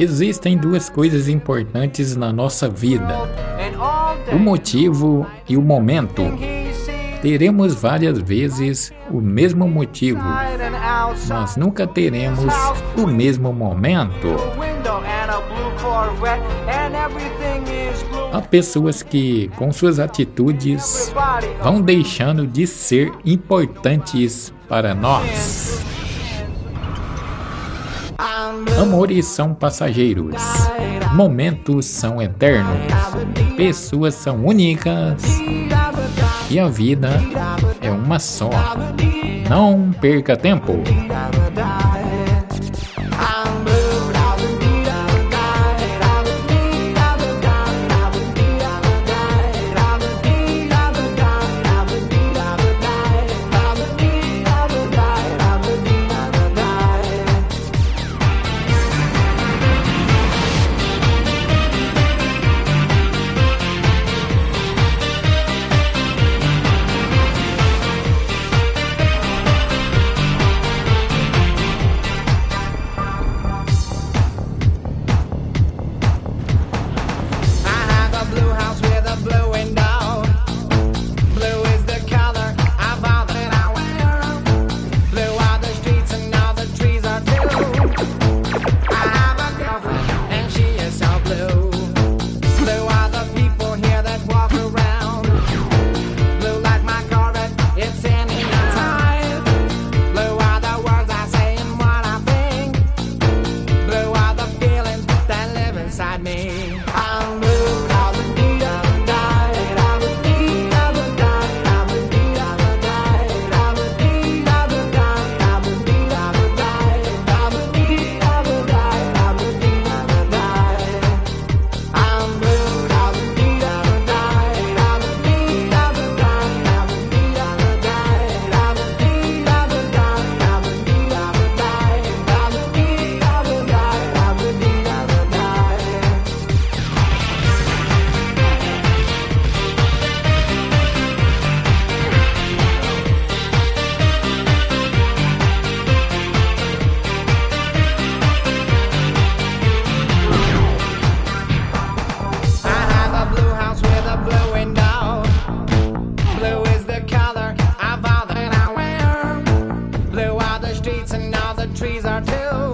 Existem duas coisas importantes na nossa vida: o motivo e o momento. Teremos várias vezes o mesmo motivo, mas nunca teremos o mesmo momento. Há pessoas que, com suas atitudes, vão deixando de ser importantes para nós. Amores são passageiros, momentos são eternos, pessoas são únicas e a vida é uma só. Não perca tempo. inside me. Trees are too